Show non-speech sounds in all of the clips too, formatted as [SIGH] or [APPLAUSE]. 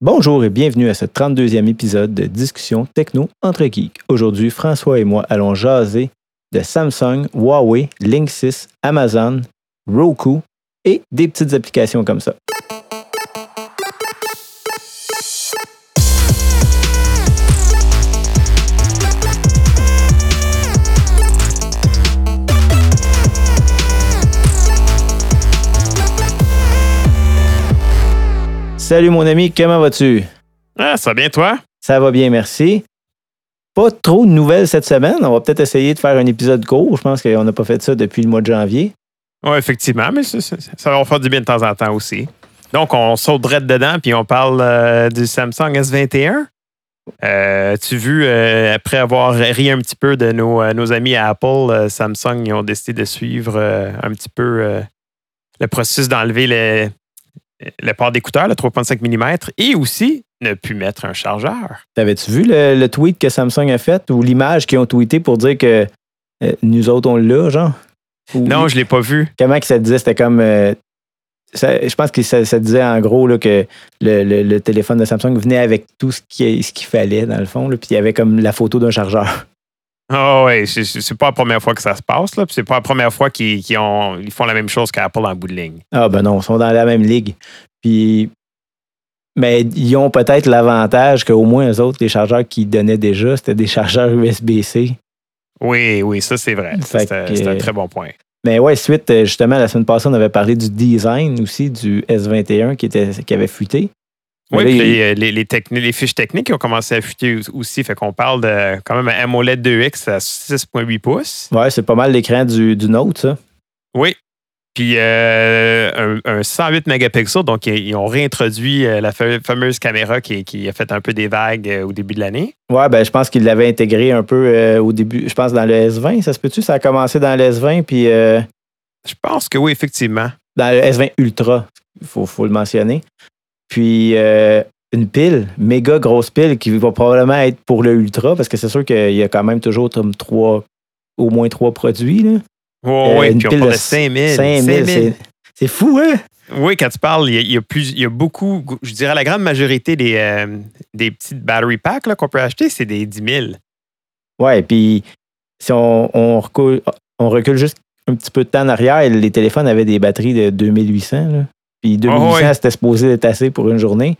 Bonjour et bienvenue à ce 32e épisode de Discussion Techno entre geeks. Aujourd'hui, François et moi allons jaser de Samsung, Huawei, Linksys, Amazon, Roku et des petites applications comme ça. Salut mon ami, comment vas-tu? Ah, ça va bien, toi? Ça va bien, merci. Pas trop de nouvelles cette semaine. On va peut-être essayer de faire un épisode court. Je pense qu'on n'a pas fait ça depuis le mois de janvier. Oui, effectivement, mais ça, ça- ça va faire du bien de temps en temps aussi. Donc, on saute direct dedans, puis on parle euh, du Samsung S21. Euh, tu as vu, euh, après avoir ri un petit peu de nos, euh, nos amis à Apple, Samsung, ils ont décidé de suivre un petit peu le processus d'enlever le, port d'écouteur, le 3.5 mm, et aussi ne plus mettre un chargeur. T'avais-tu vu le, le tweet que Samsung a fait ou l'image qu'ils ont tweeté pour dire que euh, nous autres, on l'a, genre? Ou- Non, je ne l'ai pas vu. Comment que ça disait? C'était comme. euh, ça- je pense que ça, ça disait en gros là, que le, le- le téléphone de Samsung venait avec tout ce qui- ce qu'il fallait, dans le fond. là, puis il y avait comme la photo d'un chargeur. Ah oui, c'est pas la première fois que ça se passe. là, C'est pas la première fois qu'ils qu'ils ont- ils font la même chose qu'Apple en bout de ligne. Ah, ben non, ils sont dans la même ligue. Puis. Mais ils ont peut-être l'avantage qu'au moins eux autres, les chargeurs qu'ils donnaient déjà, c'était des chargeurs USB-C. Oui, oui, ça c'est vrai. C'est un très bon point. Mais ouais, suite, euh, justement, la semaine passée, on avait parlé du design aussi du S21 qui, était, qui avait fuité. Oui, puis les, les, les techni- les fiches techniques ont commencé à fuiter aussi. Fait qu'on parle de quand même un AMOLED 2X à 6,8 pouces. Ouais, c'est pas mal l'écran du, du Note, ça. Oui. Puis euh, un, un 108 mégapixels. Donc, ils, ont réintroduit euh, la fa- fameuse caméra qui, qui a fait un peu des vagues euh, au début de l'année. Ouais, ben je pense qu'il l'avait intégré un peu euh, au début, je pense dans le S20, ça se peut-tu? Ça a commencé dans le S20, puis euh, Je pense que oui, effectivement. dans le S20 Ultra, il faut, faut le mentionner. Puis euh, une pile, méga grosse pile qui va probablement être pour le Ultra, parce que c'est sûr qu'il y a quand même toujours comme trois, au moins trois produits. Là. Oui, Euh, oui. une Puis on pile parle de de 5000. 5000, c'est- fou, hein? Oui, quand tu parles, il y a, il y a plus, il y a beaucoup, je dirais la grande majorité des, euh, des petites battery packs qu'on peut acheter, c'est des 10 000. Ouais, puis si on, on recule, on recule juste un petit peu de temps en arrière, les téléphones avaient des batteries de 2800. Là. Puis 2800, Ah ouais. c'était supposé être assez pour une journée.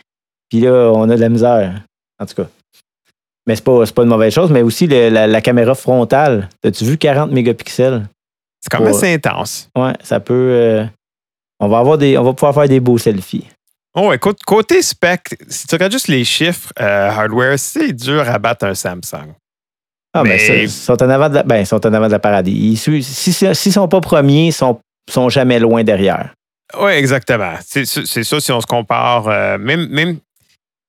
Puis là, on a de la misère. En tout cas. Mais c'est pas, pas une mauvaise chose, mais aussi le- la, la caméra frontale. As-tu vu 40 mégapixels? C'est quand même assez intense. Ouais, ça peut. euh, on, va avoir des, on va pouvoir faire des beaux selfies. Oh, écoute, côté spec, si tu regardes juste les chiffres euh, hardware, c'est dur à battre un Samsung. Ah, mais, Mais- ça, ils sont en avant de la, ben, sont en avant de la parade. Ils, s'ils s'ils sont pas premiers, ils sont, sont jamais loin derrière. Oui, exactement. C'est ça si on se compare. euh, même, même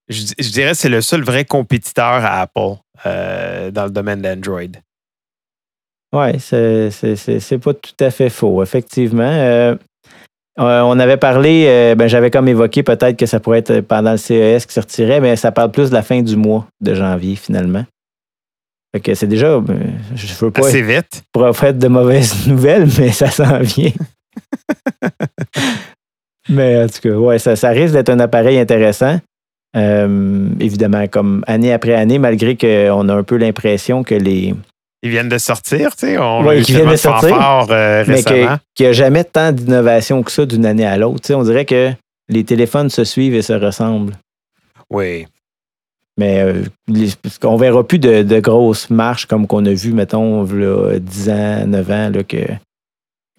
je, je dirais que c'est le seul vrai compétiteur à Apple euh, dans le domaine d'Android. Oui, c'est pas tout à fait faux, effectivement. Euh, on avait parlé, ben, j'avais comme évoqué peut-être que ça pourrait être pendant le CES qui sortirait, mais ça parle plus de la fin du mois de janvier, finalement. Fait que c'est déjà, ben, je veux pas Assez vite. prophète de mauvaises [LAUGHS] nouvelles, mais ça s'en vient. Mais en tout cas, ouais, ça, ça risque d'être un appareil intéressant. Euh, évidemment, comme année après année, malgré qu'on a un peu l'impression que les, Ils viennent de sortir, tu sais. On Ouais, viennent de sortir, euh, mais qu'il n'y a jamais tant d'innovation que ça d'une année à l'autre. Tu sais, on dirait que les téléphones se suivent et se ressemblent. Oui. Mais euh, les- qu'on verra plus de, de grosses marches comme qu'on a vu, mettons, là, 10 ans, 9 ans, là, que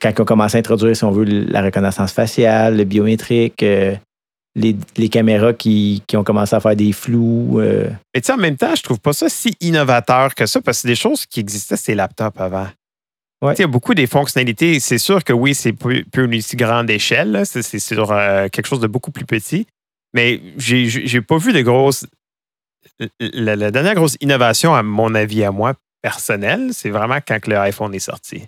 quand on commence à introduire, si on veut, la reconnaissance faciale, le biométrique, euh, les, les caméras qui, qui ont commencé à faire des flous. euh, Mais tu sais, en même temps, je trouve pas ça si innovateur que ça, parce que c'est des choses qui existaient, ces laptops avant. Ouais. Il y a beaucoup des fonctionnalités. C'est sûr que oui, c'est plus plus une aussi grande échelle. C'est sur euh, quelque chose de beaucoup plus petit. Mais j'ai pas vu de grosses. La, la dernière grosse innovation, à mon avis, à moi, personnel, c'est vraiment quand le iPhone est sorti.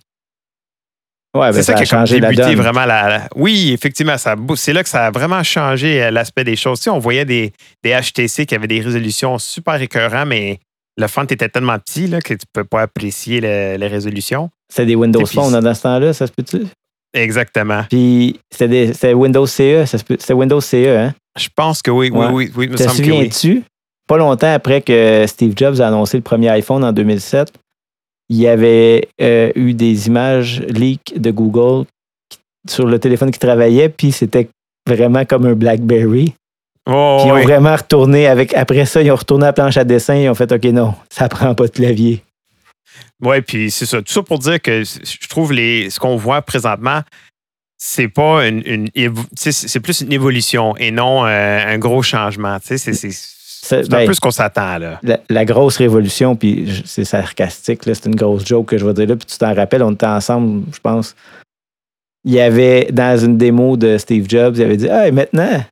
Ouais, ben, c'est ça, ça, qui a changé la débuté donne. vraiment la, la- Oui, effectivement, ça c'est là que ça a vraiment changé euh, l'aspect des choses. Tu sais, on voyait des, des HTC qui avaient des résolutions super écœurantes, mais le font était tellement petit là, que tu ne peux pas apprécier le- les résolutions. C'est des Windows Phone dans ce temps-là, ça se peut-tu? Exactement. Puis c'était Windows CE. C'était Windows CE, hein? Je pense que oui, oui, oui, oui. Te souviens-tu? Pas longtemps après que Steve Jobs a annoncé le premier iPhone en 2007, il y avait euh, eu des images leaks de Google sur le téléphone qui travaillait, puis c'était vraiment comme un BlackBerry. Oh, puis ils oui. ont vraiment retourné avec. Après ça, ils ont retourné à la planche à dessin, ils ont fait OK, non, ça prend pas de clavier. Oui, puis c'est ça. Tout ça pour dire que je trouve les, ce qu'on voit présentement, c'est pas une, c'est plus une évolution et non euh, un gros changement. C'est c'est- c'est un ben, peu ce qu'on s'attend là. La, la grosse révolution, puis c'est sarcastique, là, c'est une grosse joke que je vais dire là, puis tu t'en rappelles, on était ensemble, je pense. Il y avait, dans une démo de Steve Jobs, il avait dit Hey, maintenant,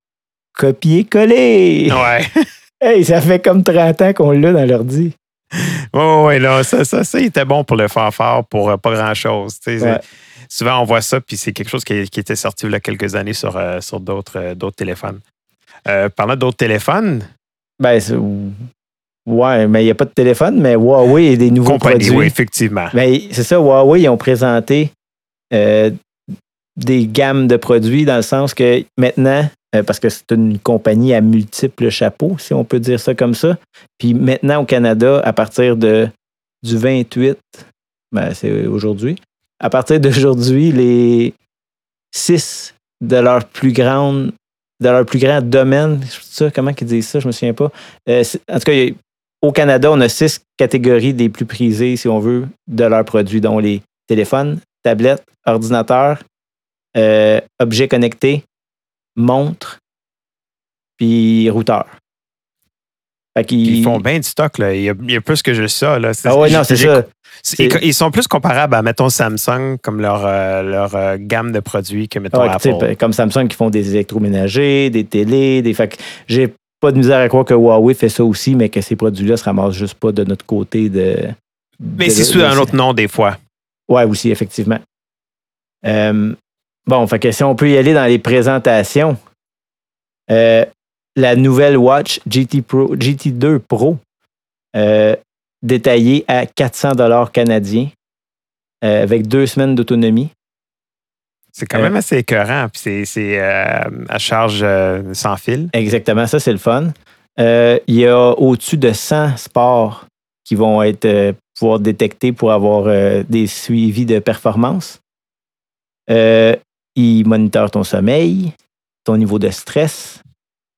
copier-coller. Ouais. [LAUGHS] Hey, ça fait comme 30 ans qu'on l'a dans l'ordi. Oui, oui, là, ça, ça, ça, il était bon pour le fort pour euh, pas grand-chose. Ouais. Souvent, on voit ça, puis c'est quelque chose qui, qui était sorti il y a quelques années sur, euh, sur d'autres euh, téléphones. Parlant d'autres téléphones, Ben, c'est- ouais, mais il n'y a pas de téléphone, mais Huawei a des nouveaux compagnie, produits. oui, effectivement. Ben, c'est ça, Huawei, ils ont présenté euh, des gammes de produits dans le sens que maintenant, euh, parce que c'est une compagnie à multiples chapeaux, si on peut dire ça comme ça. Puis maintenant, au Canada, à partir de, du 28, ben, c'est aujourd'hui, à partir d'aujourd'hui, les six de leurs plus grandes de leur plus grand domaine, comment ils disent ça, je me souviens pas. Euh, en tout cas, au Canada, on a six catégories des plus prisées, si on veut, de leurs produits, dont les téléphones, tablettes, ordinateurs, euh, objets connectés, montres, puis routeurs. Fait Ils font bien du stock. Là. Il, y a, il y a plus que juste ça. Là. Ah ouais, non, c'est ça. Ils, sont plus comparables à, mettons, Samsung, comme leur, euh, leur euh, gamme de produits que, mettons, Ouais, sais, Apple. comme Samsung qui font des électroménagers, des télés, des. Fait j'ai pas de misère à croire que Huawei fait ça aussi, mais que ces produits-là se ramassent juste pas de notre côté de. Mais de- c'est sous de- un autre nom, des fois. Ouais, aussi, effectivement. Euh, bon, fait que si on peut y aller dans les présentations, euh, la nouvelle Watch GT Pro, GT2 Pro, euh, détaillée à 400 dollars canadiens, euh, avec deux semaines d'autonomie. C'est quand Euh, même assez écœurant. Puis c'est, à charge sans fil. Exactement, ça c'est le fun. Il y a au-dessus de 100 sports qui vont être pouvoir détecter pour avoir euh, des suivis de performance. Euh, il moniteur ton sommeil, ton niveau de stress,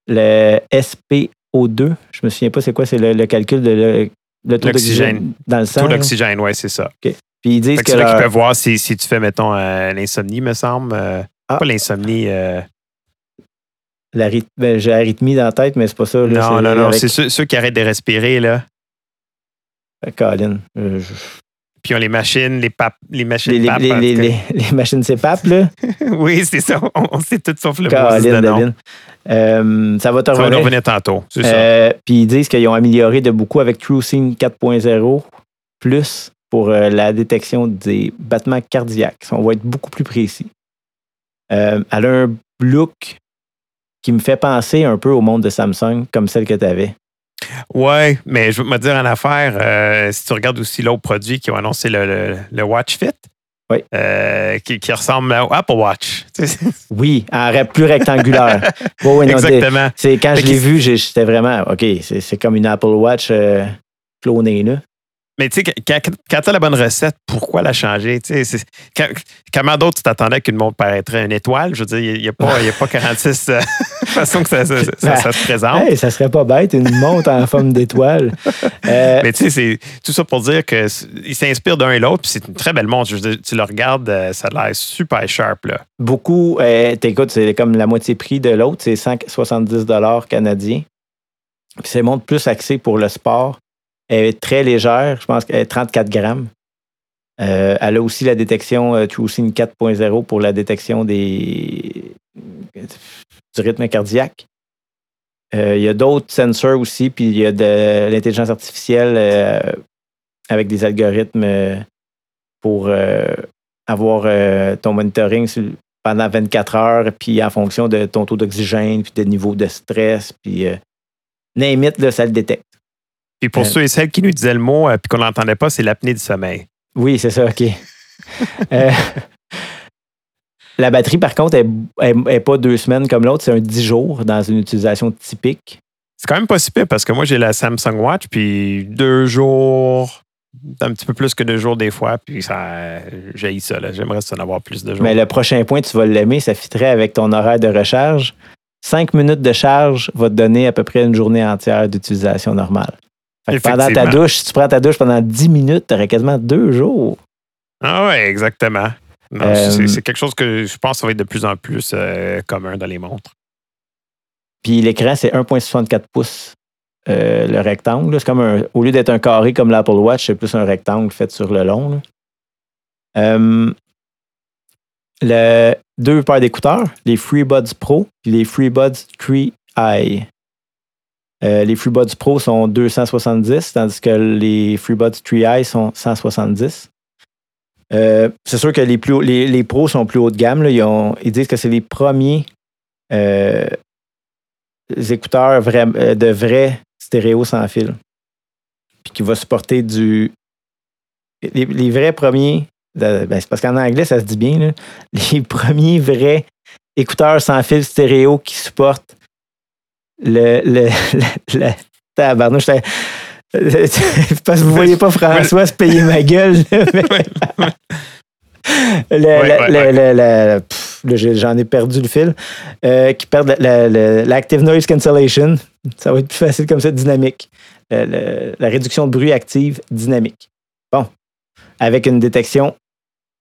le SPO2, je me souviens pas c'est quoi, c'est le, le calcul de le, le taux L'oxygène. d'oxygène dans le sang. Taux d'oxygène, oui, c'est ça. Puis ils disent Fait que c'est là qu'ils leur- peuvent voir si, si tu fais, mettons, euh, l'insomnie, me semble. Euh, Ah. Pas l'insomnie. euh, la ryth- ben, j'ai l'arythmie dans la tête, mais c'est pas ça. là, non, non, non. avec- C'est ceux, ceux qui arrêtent de respirer, là. Colin, je- Ils ont les machines, les papes, les machines les, papes, les, machines CPAP, là? [LAUGHS] oui, c'est ça. On, on sait tout sauf le nom. Devine. Euh, ça va te Ça va revenir. revenir tantôt. C'est ça. Euh, Puis ils disent qu'ils ont amélioré de beaucoup avec TrueSync 4.0 plus pour euh, la détection des battements cardiaques. On va être beaucoup plus précis. Elle a un look qui me fait penser un peu au monde de Samsung, comme celle que tu avais. Ouais, mais je veux me dire en affaire, euh, si tu regardes aussi l'autre produit qui ont annoncé le, le- le Watch Fit, Oui. euh, qui, qui ressemble au Apple Watch. [LAUGHS] Oui, en plus rectangulaire. [LAUGHS] Non, Exactement. c'est quand Fait je l'ai vu, j'étais vraiment OK, c'est c'est comme une Apple Watch euh, clonée là. Mais tu sais, quand, quand tu as la bonne recette, pourquoi la changer? Quand- comment d'autres tu t'attendais qu'une montre paraîtrait une étoile? Je veux dire, il n'y a, pas- y a pas 46 euh, [LAUGHS] façons que ça, ça- ça- ça se présente. Hey, ça serait pas bête une montre en forme d'étoile. Euh, [LAUGHS] Mais tu sais, c'est tout ça pour dire qu'ils s'inspirent d'un et l'autre, puis c'est une très belle montre. Je veux dire, tu le regardes, euh, ça a l'air super sharp. Là. beaucoup, euh, t'écoutes, c'est comme la moitié prix de l'autre, c'est 170 dollars canadiens. Puis c'est une montre plus axée pour le sport. Elle est très légère, je pense qu'elle est 34 grammes. Euh, elle a aussi la détection euh, TrueSync 4.0 pour la détection du rythme cardiaque. Euh, il y a d'autres sensors aussi, puis il y a de l'intelligence artificielle euh, avec des algorithmes pour avoir ton monitoring pendant 24 heures, puis en fonction de ton taux d'oxygène, puis de niveau de stress, puis ça le détecte. Puis pour Euh. ceux et celles qui nous disaient le mot, et puis qu'on n'entendait pas, c'est l'apnée du sommeil. Oui, c'est ça, OK. [LAUGHS] Euh, la batterie, par contre, n'est pas deux semaines comme l'autre, c'est un dix jours dans une utilisation typique. C'est quand même pas si pire parce que moi, j'ai la Samsung Watch, puis deux jours, un petit peu plus que deux jours des fois, puis ça, j'ai ça. J'aimerais en avoir plus de jours. Mais le prochain point, tu vas l'aimer, ça fitterait avec ton horaire de recharge. Cinq minutes de charge va te donner à peu près une journée entière d'utilisation normale. Pendant ta douche, si tu prends ta douche pendant dix minutes, tu aurais quasiment deux jours. Ah ouais, exactement. Euh, c'est quelque chose que je pense que ça va être de plus en plus euh, commun dans les montres. Puis l'écran, c'est 1,64 pouces. Euh, le rectangle, c'est comme un, au lieu d'être un carré comme l'Apple Watch, c'est plus un rectangle fait sur le long. le, deux paires d'écouteurs, les FreeBuds Pro et les FreeBuds 3i. Les FreeBuds Pro sont 270, tandis que les FreeBuds 3i sont 170. Euh, c'est sûr que les, plus pros sont plus haut de gamme. Ils, disent que c'est les premiers euh, écouteurs euh, de vrai stéréo sans fil. Puis qui va supporter du. Les, vrais premiers. Ben, c'est parce qu'en anglais, ça se dit bien. [LAUGHS] les premiers vrais écouteurs sans fil stéréo qui supportent le. le, le, Parce que vous voyez pas François se payer ma gueule. J'en ai perdu le fil. Euh, qui perd l'active noise cancellation. Ça va être plus facile comme ça, dynamique. la réduction de bruit active dynamique. Bon. Avec une détection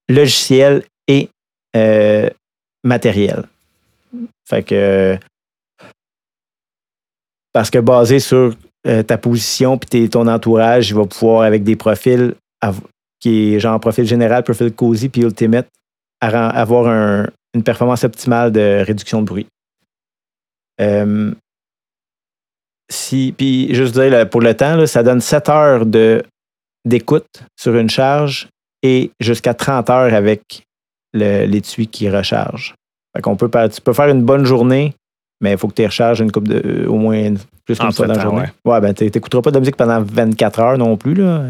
logicielle et euh, matérielle. Fait que. Parce que basé sur euh, ta position puis ton entourage, il va pouvoir, avec des profils qui est genre profil général, profil cozy puis ultimate, avoir une performance optimale de réduction de bruit. Euh, si, puis juste dire, pour le temps, ça donne 7 heures d'écoute sur une charge et jusqu'à 30 heures avec l'étui qui recharge. Fait qu'on peut, tu peux faire une bonne journée mais il faut que tu recharges une coupe de euh, au moins plus qu'une fois dans la journée. Ouais, ouais ben t'écouteras pas de musique pendant 24 heures non plus. Là.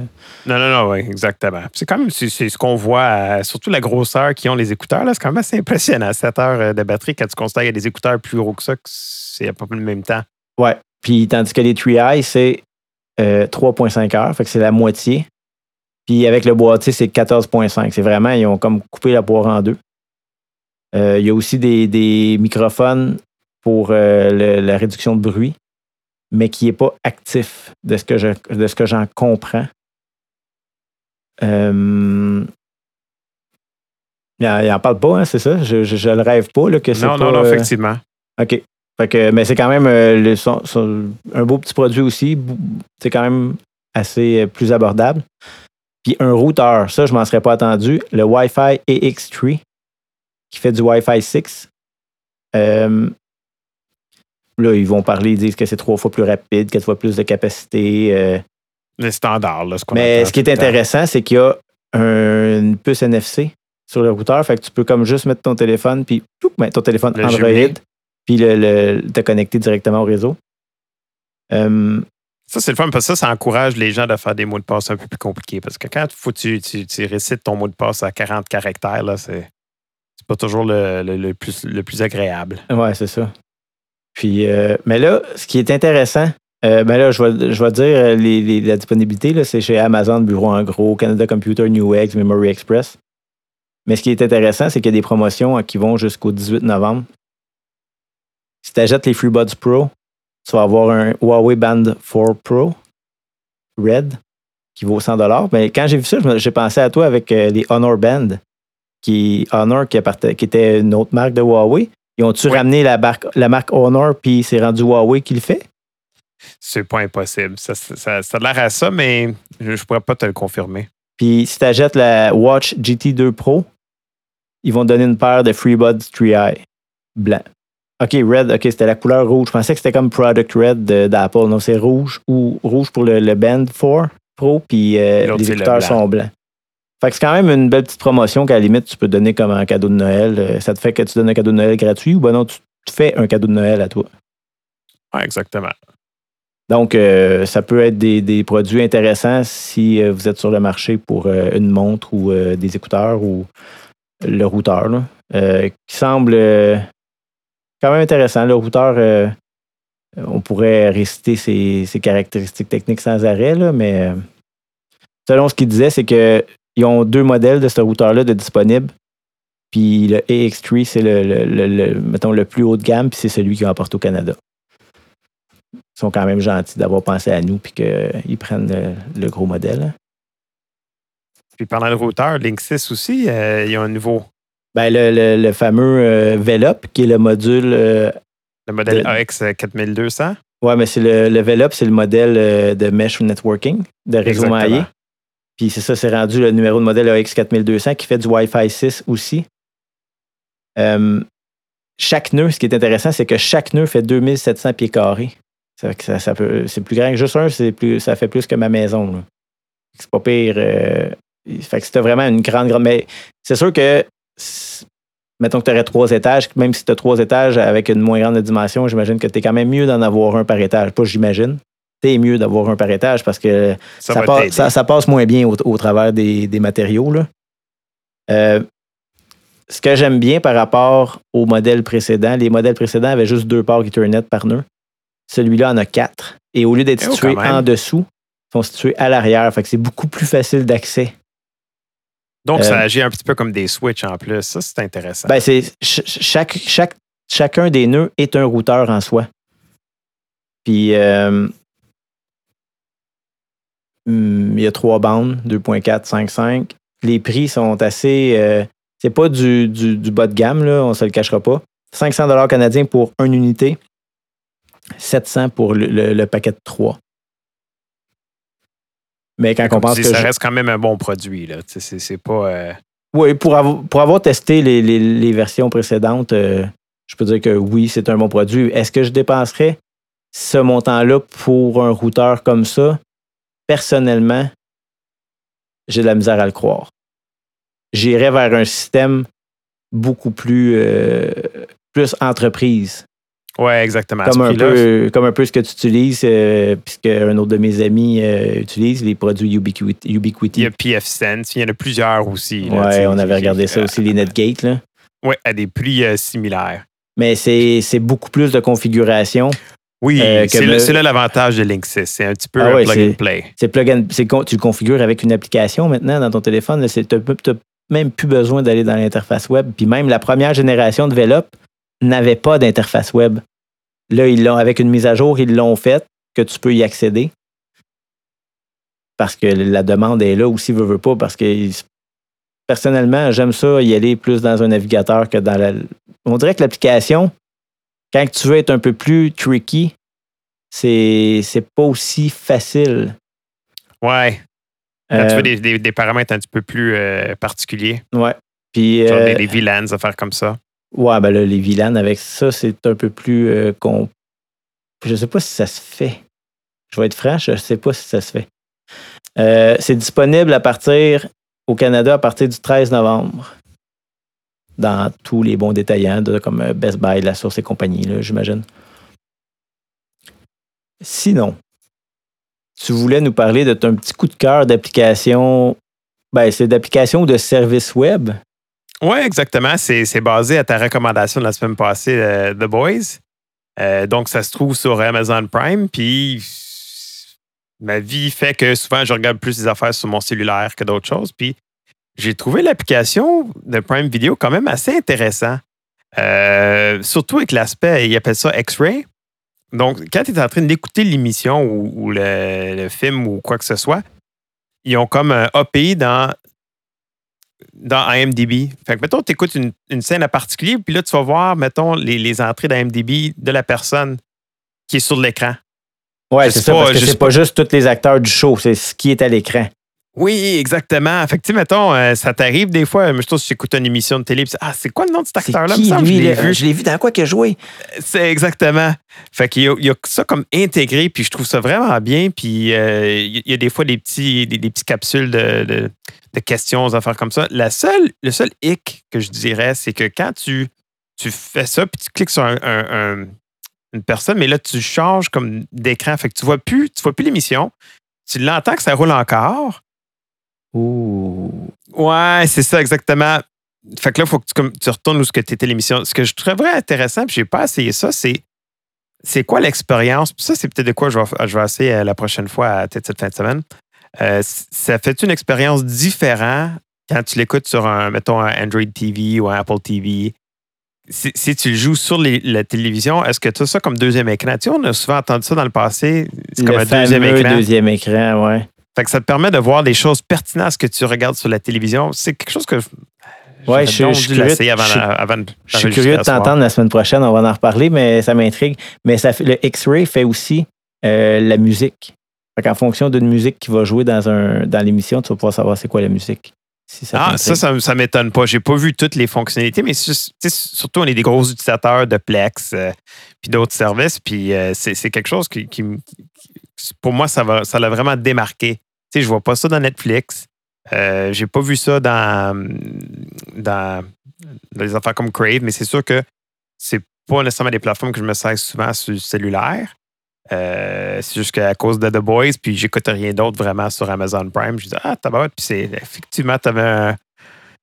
Non, non, non, oui, exactement. C'est quand même c'est, ce qu'on voit, euh, surtout la grosseur qui ont les écouteurs, là, c'est quand même assez impressionnant. 7 heures euh, de batterie, quand tu constates qu'il y a des écouteurs plus gros que ça, c'est à peu près le même temps. Ouais. Puis tandis que les 3i, c'est 3,5 heures, fait que c'est la moitié. Puis avec le boîtier, c'est 14,5. C'est vraiment, ils ont comme coupé la poire en deux. Il y a aussi des, des microphones pour euh, la réduction de bruit, mais qui n'est pas actif de ce que je, de ce que j'en comprends. Euh, il n'en parle pas, hein, c'est ça? Je, je, le rêve pas. Là, que non, non, non, euh, effectivement. OK. mais c'est quand même un beau petit produit aussi. C'est quand même assez plus abordable. Puis un routeur, ça, je ne m'en serais pas attendu. Le Wi-Fi AX3, qui fait du Wi-Fi 6. Là, ils vont parler, ils disent que c'est trois fois plus rapide, quatre fois plus de capacité. Euh. Les standards, là, ce qu'on Mais ce qui est intéressant, c'est qu'il y a une puce NFC sur le routeur. Fait que tu peux comme juste mettre ton téléphone, puis ben, ton téléphone Android, puis le, te connecter directement au réseau. Euh, ça, c'est le fun parce que ça, ça encourage les gens de faire des mots de passe un peu plus compliqués. Parce que quand faut tu, tu, récites ton mot de passe à 40 caractères, là, c'est, pas toujours le, plus, le plus agréable. Ouais, c'est ça. Euh, mais là, ce qui est intéressant, euh, ben là, je vais, je dire euh, la disponibilité, c'est chez Amazon, Bureau en gros, Canada Computer, Newegg, Memory Express. Mais ce qui est intéressant, c'est qu'il y a des promotions qui vont jusqu'au 18 novembre. Si tu achètes les FreeBuds Pro, tu vas avoir un Huawei Band 4 Pro Red qui vaut 100 Mais quand j'ai vu ça, j'ai pensé à toi avec les Honor Band, qui Honor qui, qui était une autre marque de Huawei. Ils ont-tu ramené la marque, la marque Honor puis c'est rendu Huawei qui le fait? C'est pas impossible. Ça, ça, a l'air à ça, mais je pourrais pas te le confirmer. Puis si tu achètes la Watch GT2 Pro, ils vont te donner une paire de FreeBuds 3i blanc. OK, red, OK, c'était la couleur rouge. Je pensais que c'était comme Product Red d'Apple. Non, c'est rouge ou rouge pour le, Band 4 Pro, puis euh, les écouteurs sont blancs. Fait que c'est quand même une belle petite promotion qu'à la limite, tu peux donner comme un cadeau de Noël. Euh, ça te fait que tu donnes un cadeau de Noël gratuit ou ben non, tu te fais un cadeau de Noël à toi. Exactement. Donc, euh, ça peut être des, produits intéressants si euh, vous êtes sur le marché pour une montre ou des écouteurs ou le routeur. qui semble quand même intéressant. Le routeur, on pourrait réciter ses, ses caractéristiques techniques sans arrêt, là, mais selon ce qu'il disait, c'est qu'ils ont deux modèles de ce routeur-là de disponibles. Puis le AX3, c'est le, le- le- le- mettons, le plus haut de gamme, puis c'est celui qui apporte au Canada. Ils sont quand même gentils d'avoir pensé à nous, puis qu'ils prennent le, gros modèle. hein. Puis pendant le routeur, Linksys aussi, euh, ils ont un nouveau. Ben, le, le- le fameux euh, VELOP, qui est le module. euh, Le modèle De- AX 4200. ouais, mais c'est le, le VELOP, c'est le modèle euh, de mesh networking, de réseau maillé. Puis c'est ça, c'est rendu le numéro de modèle AX4200 qui fait du Wi-Fi 6 aussi. Euh, chaque nœud, ce qui est intéressant, c'est que chaque nœud fait 2700 pieds carrés. Ça ça- ça C'est plus grand que juste un, plus, ça fait plus que ma maison. C'est pas pire. euh, fait que c'était vraiment une grande, grande. Mais c'est sûr que, mettons que tu aurais trois étages, même si tu as trois étages avec une moins grande dimension, j'imagine que tu es quand même mieux d'en avoir un par étage. Pas j'imagine. Es mieux d'avoir un par étage parce que Ça, passe, t'aider. ça- ça passe moins bien au, au travers des, des matériaux. là. Euh, ce que j'aime bien par rapport aux modèles précédents, les modèles précédents avaient juste deux ports Ethernet par nœud. Celui-là en a quatre. Et au lieu d'être Eh oh, même. en dessous, ils sont situés à l'arrière. Fait que c'est beaucoup plus facile d'accès. Donc, Euh, ça agit un petit peu comme des switches en plus. Ça, c'est intéressant. Ben, c'est ch- chaque, chaque, chacun des nœuds est un routeur en soi. Puis euh, il y a trois bandes, 2.4, 5.5. Les prix sont assez. euh, c'est pas du, du, du bas de gamme, là, on se le cachera pas. 500 canadiens pour une unité, 700 pour le, le- le paquet de 3. Mais quand on pense tu que dis, ça je- reste quand même un bon produit. Là. C'est, c'est pas. euh, Oui, pour avoir, pour avoir testé les, les- les versions précédentes, euh, je peux dire que oui, c'est un bon produit. Est-ce que je dépenserais ce montant-là pour un routeur comme ça? Personnellement, j'ai de la misère à le croire. J'irais vers un système beaucoup plus, euh, plus entreprise. Ouais, exactement. Comme un, peu, comme un peu ce que tu utilises, euh, puisque un autre de mes amis euh, utilise, les produits Ubiquiti. Ubiquiti. Il y a PF Sense, il y en a plusieurs aussi. ouais, on avait regardé ça euh, aussi, les Netgate. Là. Ouais, à des prix euh, similaires. Mais c'est beaucoup plus de configuration. Oui, Euh, c'est, là, l'avantage de Linksys. C'est un petit peu Ah un ouais, plug and play. C'est plug and- tu le configures avec une application maintenant dans ton téléphone. Tu n'as même plus besoin d'aller dans l'interface web. Puis même la première génération de Velop n'avait pas d'interface web. Là, ils l'ont avec une mise à jour, ils l'ont faite, que tu peux y accéder. Parce que la demande est là aussi, veut, veut pas. Parce que personnellement, j'aime ça y aller plus dans un navigateur que dans la. On dirait que l'application, quand tu veux être un peu plus tricky, c'est c'est pas aussi facile. Ouais. Quand tu Euh, veux des, des- des paramètres un petit peu plus euh, particuliers, Ouais. Puis, genre euh, des, des VLANs, affaires comme ça. ouais, ben là, les VLAN avec ça, c'est un peu plus. euh, Je sais pas si ça se fait. Je vais être franc, je sais pas si ça se fait. Euh, c'est disponible à partir au Canada à partir du 13 novembre. Dans tous les bons détaillants, de, comme euh, Best Buy, La Source et compagnie, j'imagine. Sinon, tu voulais nous parler de ton petit coup de cœur d'application. Ben, c'est d'application ou de service web? Oui, exactement. C'est, basé à ta recommandation de la semaine passée, euh, The Boys. Euh, donc, ça se trouve sur Amazon Prime. Puis, ma vie fait que souvent, je regarde plus des affaires sur mon cellulaire que d'autres choses. Puis, j'ai trouvé l'application de Prime Video quand même assez intéressant. Euh, surtout avec l'aspect, ils appellent ça X-Ray. Donc, quand tu es en train d'écouter l'émission ou, ou le, le film ou quoi que ce soit, ils ont comme un API dans, dans IMDb. Fait que, mettons, tu écoutes une, une scène en particulier, puis là, tu vas voir, mettons, les, les entrées d'IMDb de la personne qui est sur l'écran. Ouais, c'est ça, parce que c'est pas juste tous les acteurs du show, c'est ce qui est à l'écran. Oui, exactement. Fait que, tu sais, mettons, euh, ça t'arrive des fois, je trouve, si j'écoute une émission de télé, puis ah, c'est quoi le nom de cet acteur-là? qui, me que lui, je l'ai vu. Je l'ai vu dans quoi qu'il a joué? C'est exactement. Fait qu'il y y a ça comme intégré, puis je trouve ça vraiment bien. Puis euh, il y a des fois des petits, des, capsules de, de- de questions, des affaires comme ça. La seule, le seul hic que je dirais, c'est que quand tu, tu fais ça, puis tu cliques sur un- un- un- une personne, mais là, tu changes comme d'écran. Fait que tu vois plus, tu vois plus l'émission. Tu l'entends que ça roule encore. Ouh. Ouais, c'est ça exactement. fait que là, il faut que tu, retournes où ce que tu étais l'émission. Ce que je trouverais intéressant, puis j'ai pas essayé ça, c'est c'est quoi l'expérience? Ça, c'est peut-être de quoi je vais, je vais essayer euh, la prochaine fois, peut-être cette fin de semaine. Euh, ça fait une expérience différente quand tu l'écoutes sur un, mettons, un Android TV ou un Apple TV? Si, si tu le joues sur les- la télévision, est-ce que tu as ça comme deuxième écran? Tu sais, on a souvent entendu ça dans le passé. C'est comme Le un deuxième écran. deuxième écran, ouais. Fait que ça te permet de voir des choses pertinentes ce que tu regardes sur la télévision. C'est quelque chose que je- Ouais, je- je suis curieux- l'essayer avant, je avant Je suis curieux de t'entendre la semaine prochaine, on va en reparler, mais ça m'intrigue. Mais ça le X-Ray fait aussi euh, la musique. Fait qu'en fonction d'une musique qui va jouer dans, un, dans l'émission, tu vas pouvoir savoir c'est quoi la musique. Si ça Ah, ça, ça, ça m'étonne pas. J'ai pas vu toutes les fonctionnalités, mais surtout, on est des gros utilisateurs de Plex euh, puis d'autres services. Puis euh, c'est quelque chose qui, qui me- qui- pour moi, ça va, ça l'a vraiment démarqué. Sais, je vois pas ça dans Netflix. Euh, J'ai pas vu ça dans, dans, des affaires comme Crave, mais c'est sûr que c'est pas nécessairement des plateformes que je me sers souvent sur le cellulaire. Euh, c'est juste qu'à cause de The Boys, puis j'écoute rien d'autre vraiment sur Amazon Prime. Je dis, ah, tabarouette, puis c'est effectivement, tu avais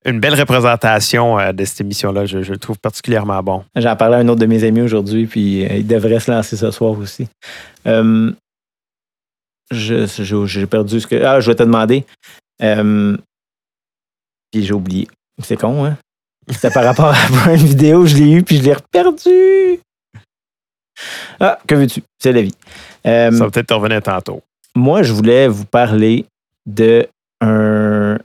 une belle représentation euh, de cette émission-là. Je, je le trouve particulièrement bon. J'en parlais à un autre de mes amis aujourd'hui, puis euh, il devrait se lancer ce soir aussi. Je- je- J'ai perdu ce que. Ah, je vais te demander. Euh, puis j'ai oublié. C'est con, hein? C'était par rapport à [LAUGHS] une vidéo, je l'ai eu, puis je l'ai reperdu. Ah, que veux-tu? C'est la vie. Euh, Ça va peut-être te revenir tantôt. moi, je voulais vous parler de un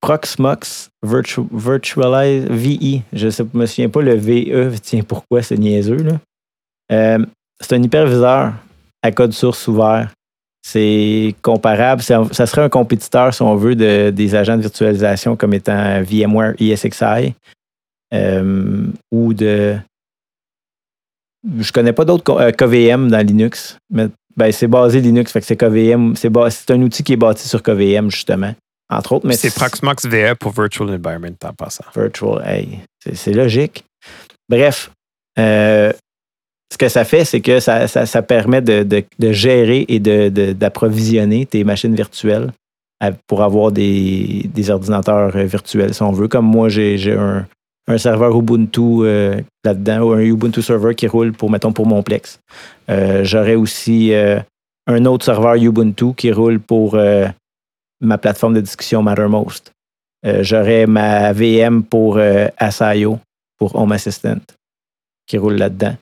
Proxmox Virtu- Virtualize VE. Je ne me souviens pas le VE. Tiens, pourquoi c'est niaiseux, là? Euh, c'est un hyperviseur à code source ouvert. C'est comparable. c'est Ça serait un compétiteur, si on veut, de- des agents de virtualisation comme étant VMware ESXi euh, ou de. Je connais pas d'autres euh, KVM dans Linux, mais ben, c'est basé Linux, fait que c'est KVM. C'est bas- c'est un outil qui est bâti sur KVM, justement. Entre autres, mais C'est Proxmox VE pour Virtual Environment en passant. Virtual, hey, c'est c'est logique. Bref, euh, ce que ça fait, c'est que ça, permet de, gérer et d'approvisionner tes machines virtuelles pour avoir des, ordinateurs euh, virtuels, si on veut. Comme moi, j'ai un, serveur Ubuntu euh, là-dedans, ou un Ubuntu server qui roule pour, mettons, pour mon Plex. Euh, J'aurais aussi un autre serveur Ubuntu qui roule pour ma plateforme de discussion Mattermost. J'aurais ma VM pour Asaio, pour Home Assistant, qui roule là-dedans.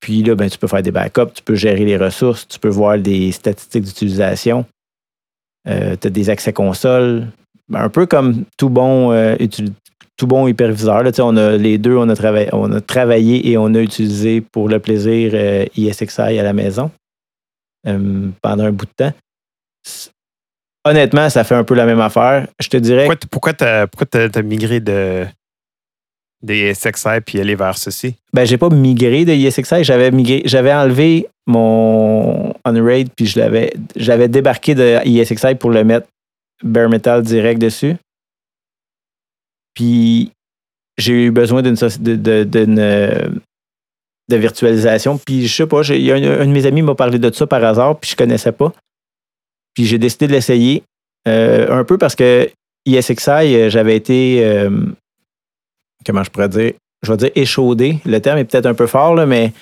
Puis là, ben, tu peux faire des backups, tu peux gérer les ressources, tu peux voir des statistiques d'utilisation. tu as des accès console. Ben, un peu comme tout bon, euh, tout bon hyperviseur. Là, Tu on a, les deux, on a, travaillé, on a travaillé et on a utilisé pour le plaisir euh, ISXi à la maison euh, pendant un bout de temps. Honnêtement, ça fait un peu la même affaire. Je te dirais Pourquoi, t- pourquoi t'as pourquoi t'as- t'as migré de des SXI puis aller vers ceci? Ben, j'ai pas migré de ISXi. J'avais j'avais enlevé mon Unraid, puis je l'avais, j'avais débarqué de ISXi pour le mettre bare metal direct dessus. Puis j'ai eu besoin d'une de, de, d'une, euh, de virtualisation. Puis je sais pas, un, de mes amis m'a parlé de ça par hasard, puis je connaissais pas. Puis j'ai décidé de l'essayer. euh, un peu parce que ISXi, euh, j'avais été. Comment je pourrais dire? Je vais dire échaudé. Le terme est peut-être un peu fort, là, mais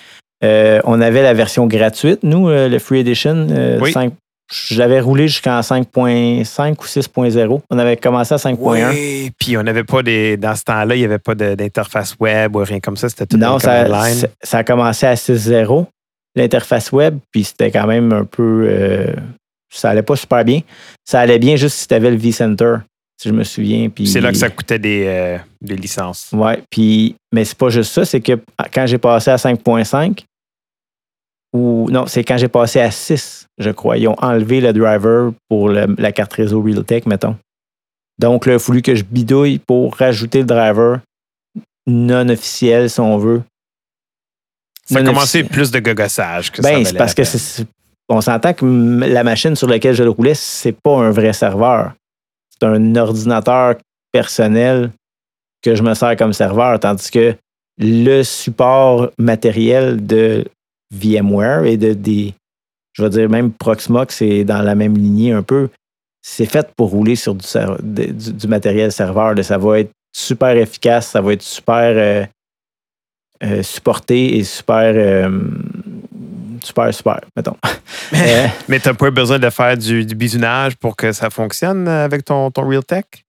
euh, on avait la version gratuite, nous, euh, le Free Edition. euh, Oui. 5 je l'avais roulé jusqu'en 5.5 ou 6.0. On avait commencé à 5.1. Oui, puis on n'avait pas des. Dans ce temps-là, il n'y avait pas d'interface web ou rien comme ça. C'était tout Non, ça- ça a commencé à 6.0, l'interface web, puis c'était quand même un peu. euh, ça allait pas super bien. Ça allait bien juste si tu avais le vCenter, si je me souviens. Puis C'est là que ça coûtait des, euh, des licences. Ouais, puis, mais c'est pas juste ça, c'est que quand j'ai passé à 5.5, ou non, c'est quand j'ai passé à 6, je crois. Ils ont enlevé le driver pour le- la carte réseau Realtek, mettons. Donc, là, il a fallu que je bidouille pour rajouter le driver non officiel, si on veut. Ça a commencé plus de gogossage que ça Ben, valait c'est parce que c'est- on s'entend que la machine sur laquelle je le roulais, c'est pas un vrai serveur. C'est un ordinateur personnel que je me sers comme serveur, tandis que le support matériel de VMware et de des, je vais dire même Proxmox, c'est dans la même lignée un peu. C'est fait pour rouler sur du, matériel serveur. Ça va être super efficace, ça va être super supporté et super super, super, mettons. [LAUGHS] Mais tu n'as pas besoin de faire du, du, pour que ça fonctionne avec ton, ton Realtek?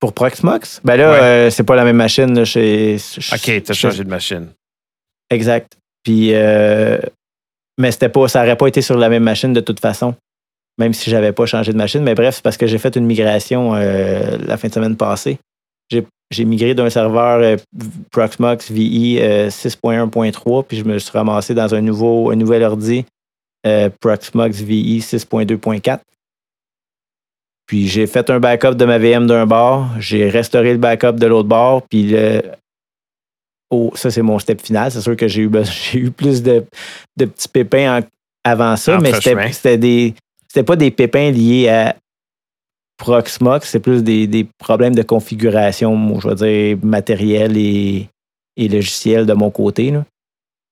Pour Proxmox? Ben là, euh, c'est pas la même machine. chez, OK, tu as changé de machine. Exact. Puis, euh, mais c'était pas, ça n'aurait pas été sur la même machine de toute façon, même si j'avais pas changé de machine. Mais bref, c'est parce que j'ai fait une migration euh, la fin de semaine passée. J'ai migré d'un serveur Proxmox VE 6.1.3, puis je me suis ramassé dans un, nouveau, un nouvel ordi Proxmox VE 6.2.4. Puis j'ai fait un backup de ma VM d'un bord, j'ai restauré le backup de l'autre bord, puis oh, ça c'est mon step final. C'est sûr que j'ai eu, [LAUGHS] eu plus de, petits pépins avant ça, mais c'était des c'était pas des pépins liés à Proxmox, c'est plus des, problèmes de configuration, je veux dire, matériel et, logiciel de mon côté,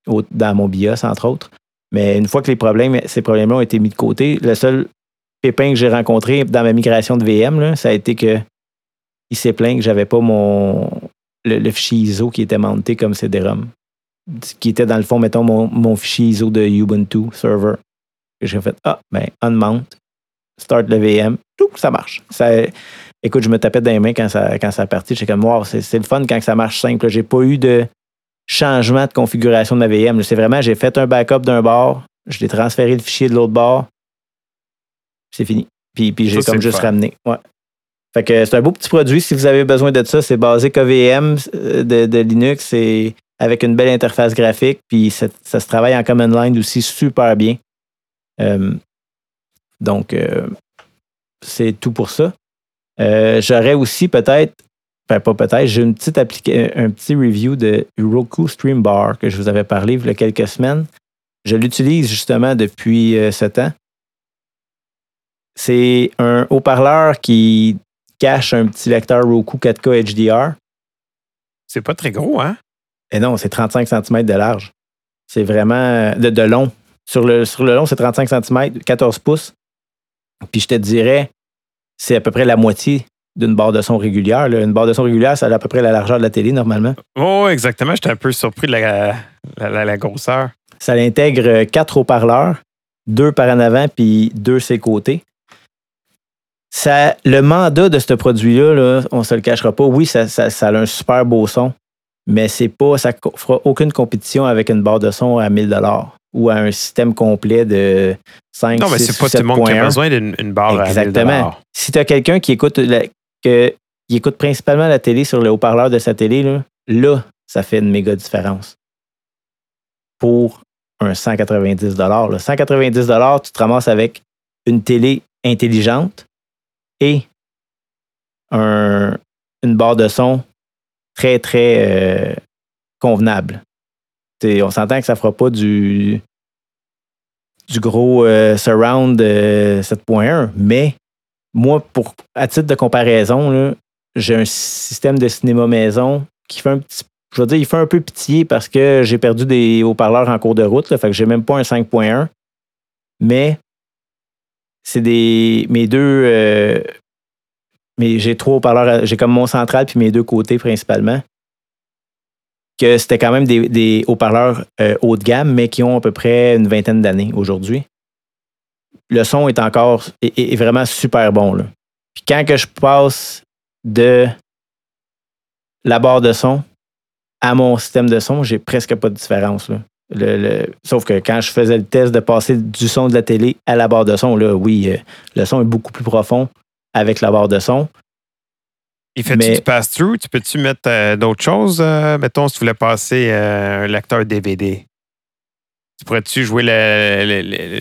dans mon BIOS, entre autres. Mais une fois que les problèmes, ces problèmes-là ont été mis de côté, le seul pépin que j'ai rencontré dans ma migration de VM, ça a été que il s'est plaint que j'avais pas mon le, fichier ISO qui était monté comme CD-ROM. Qui était dans le fond, mettons, mon, fichier ISO de Ubuntu server. J'ai fait Ah, ben, unmount, start le VM, tout, ça marche. Ça, écoute, je me tapais dans les mains quand ça, quand ça a parti. J'étais comme wow, c'est le fun quand ça marche simple. J'ai pas eu de changement de configuration de ma VM. C'est vraiment, j'ai fait un backup d'un bord, je l'ai transféré le fichier de l'autre bord, c'est fini. Puis, puis j'ai comme juste ramené. Ouais. Fait que c'est un beau petit produit. Si vous avez besoin de ça, c'est basé KVM euh, de, de Linux. C'est avec une belle interface graphique. Puis ça, se travaille en command line aussi super bien. Euh, donc, euh, c'est tout pour ça. J'aurais aussi peut-être, enfin pas peut-être, j'ai une petite un petit review de Roku Stream Bar que je vous avais parlé il y a quelques semaines. Je l'utilise justement depuis ce temps. C'est un haut-parleur qui cache un petit lecteur Roku 4K HDR. C'est pas très gros, hein? Et non, c'est 35 cm de large. C'est vraiment de, long. Sur le, sur le long, c'est 35 cm, 14 pouces. Puis je te dirais, c'est à peu près la moitié d'une barre de son régulière. Une barre de son régulière, ça a à peu près la largeur de la télé normalement. Oh, exactement. J'étais un peu surpris de la, la grosseur. Ça intègre quatre haut-parleurs, deux par en avant puis deux ses côtés le mandat de ce produit-là, on ne se le cachera pas. Oui, ça, a un super beau son, mais c'est pas, ça ne fera aucune compétition avec une barre de son à 1000 ou à un système complet de 5 Non, mais c'est pas tout le monde qui a besoin d'une barre Exactement. à 1000 Si tu as quelqu'un qui écoute qui écoute principalement la télé sur le haut-parleur de sa télé, là, là, ça fait une méga différence. Pour un 190 190 tu te ramasses avec une télé intelligente et un, une barre de son très, très euh, convenable. On s'entend que ça fera pas du, du gros euh, surround 7.1, euh, mais moi, pour, à titre de comparaison, j'ai un système de cinéma maison qui fait un petit je veux dire, il fait un peu pitié parce que j'ai perdu des haut-parleurs en cours de route. Là, fait que j'ai même pas un 5.1. Mais c'est des mes deux euh, mais j'ai trois haut-parleurs, j'ai comme mon central puis mes deux côtés principalement. Que c'était quand même des, haut-parleurs euh, haut de gamme, mais qui ont à peu près une vingtaine d'années aujourd'hui. Le son est encore est, vraiment super bon. Là. Puis quand je passe de la barre de son à mon système de son, j'ai presque pas de différence. Sauf que quand je faisais le test de passer du son de la télé à la barre de son, oui, euh, le son est beaucoup plus profond avec la barre de son. Il fait du pass-through? Tu peux-tu mettre euh, d'autres choses? Euh, mettons, si tu voulais passer un lecteur DVD. Tu pourrais-tu jouer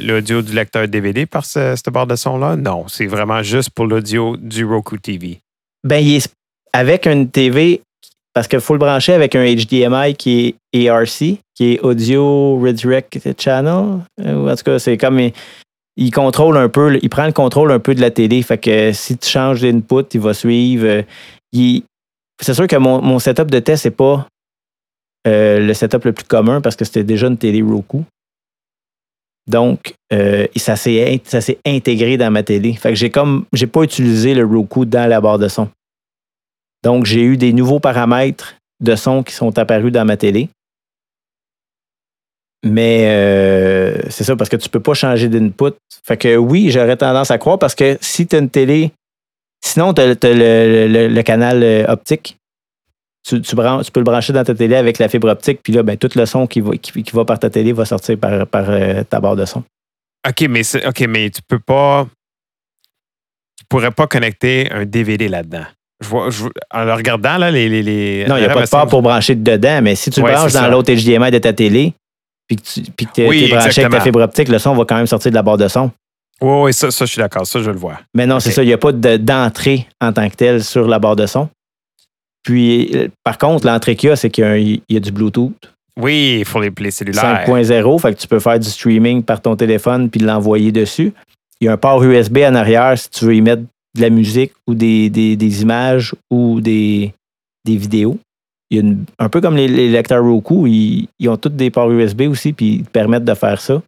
l'audio du lecteur DVD par cette barre de son-là? Non, c'est vraiment juste pour l'audio du Roku TV. Ben, il est avec une TV parce qu'il faut le brancher avec un HDMI qui est ARC, qui est Audio Redirect Channel. Euh, en tout cas, c'est comme. Il, contrôle un peu, il prend le contrôle un peu de la télé. Fait que si tu changes d'input, il va suivre. Euh, c'est sûr que mon, setup de test, n'est pas euh, le setup le plus commun parce que c'était déjà une télé Roku. Donc, ça s'est intégré dans ma télé. Fait que j'ai comme j'ai pas utilisé le Roku dans la barre de son. Donc, j'ai eu des nouveaux paramètres de son qui sont apparus dans ma télé. Mais euh, c'est ça, parce que tu peux pas changer d'input. Fait que oui, j'aurais tendance à croire parce que si tu as une télé, sinon tu as, le, canal euh, optique. Tu, tu, peux le brancher dans ta télé avec la fibre optique, puis là, ben, tout le son qui va, qui, va par ta télé va sortir par, par euh, ta barre de son. OK, mais OK, mais tu peux pas. Tu pourrais pas connecter un DVD là-dedans. Je vois, en le regardant, là, les. les, non, il n'y a pas de port pour brancher dedans, mais si tu le branches dans l'autre HDMI de ta télé, puis que tu es, branché avec ta fibre optique, le son va quand même sortir de la barre de son. Oui, oui, ça, ça je suis d'accord. Ça, je le vois. Mais non, c'est ça. Il n'y a pas d'entrée en tant que telle sur la barre de son. Puis, euh, par contre, l'entrée qu'il y a, c'est qu'il y, a du Bluetooth. Oui, il faut les, les cellulaires. 5.0, fait que tu peux faire du streaming par ton téléphone puis l'envoyer dessus. Il y a un port USB en arrière si tu veux y mettre de la musique ou des, images ou des, des vidéos il y a un peu comme les, lecteurs Roku, ils, ont tous des ports USB aussi, puis ils te permettent de faire ça.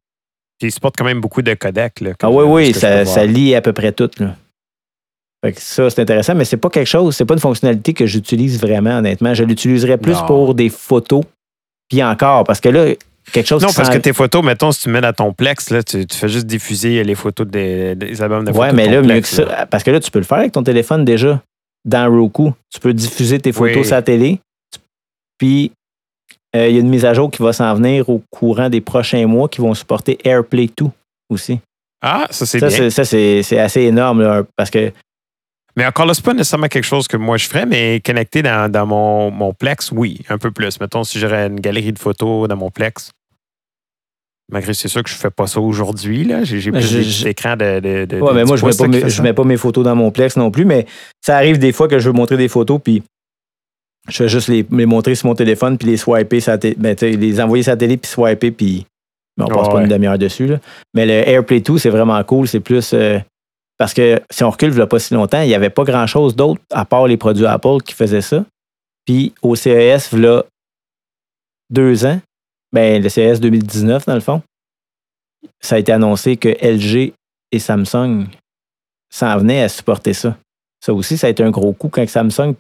Puis ils supportent quand même beaucoup de codecs. Là, ah oui, oui, ça, ça, lie à peu près tout. Là. Fait que ça, c'est intéressant, mais c'est pas quelque chose, c'est pas une fonctionnalité que j'utilise vraiment, honnêtement. Je l'utiliserais plus pour des photos. Puis encore, parce que là, quelque chose Non, parce que tes photos, mettons, si tu mets dans ton Plex, là, tu, fais juste diffuser les photos des, albums de photos. Ouais, mais là, mieux que ça. Parce que là, tu peux le faire avec ton téléphone déjà. Dans Roku. Tu peux diffuser tes photos sur la télé. Puis, euh, il y a une mise à jour qui va s'en venir au courant des prochains mois qui vont supporter AirPlay 2 aussi. Ah, ça, c'est bien. Ça, c'est assez énorme parce que. Mais encore là, c'est pas nécessairement quelque chose que moi je ferais, mais connecté dans, mon, mon, Plex, oui, un peu plus. Mettons, si j'aurais une galerie de photos dans mon Plex, Malgré c'est sûr que je ne fais pas ça aujourd'hui. J'ai ben, plus d'écran de, de, de, mais moi, je ne mets, mets, pas mes photos dans mon Plex non plus, mais ça arrive des fois que je veux montrer des photos, puis je vais juste les, montrer sur mon téléphone puis les swiper, ben, les envoyer sur la télé puis swiper, puis ben, on passe pas une demi-heure dessus. Mais le AirPlay 2, c'est vraiment cool. C'est plus. Euh, parce que si on recule il n'y a pas si longtemps, il n'y avait pas grand-chose d'autre à part les produits Apple qui faisaient ça. Puis au CES, il y a deux ans, ben, le CES 2019, dans le fond, ça a été annoncé que LG et Samsung s'en venaient à supporter ça. Ça aussi, ça a été un gros coup quand Samsung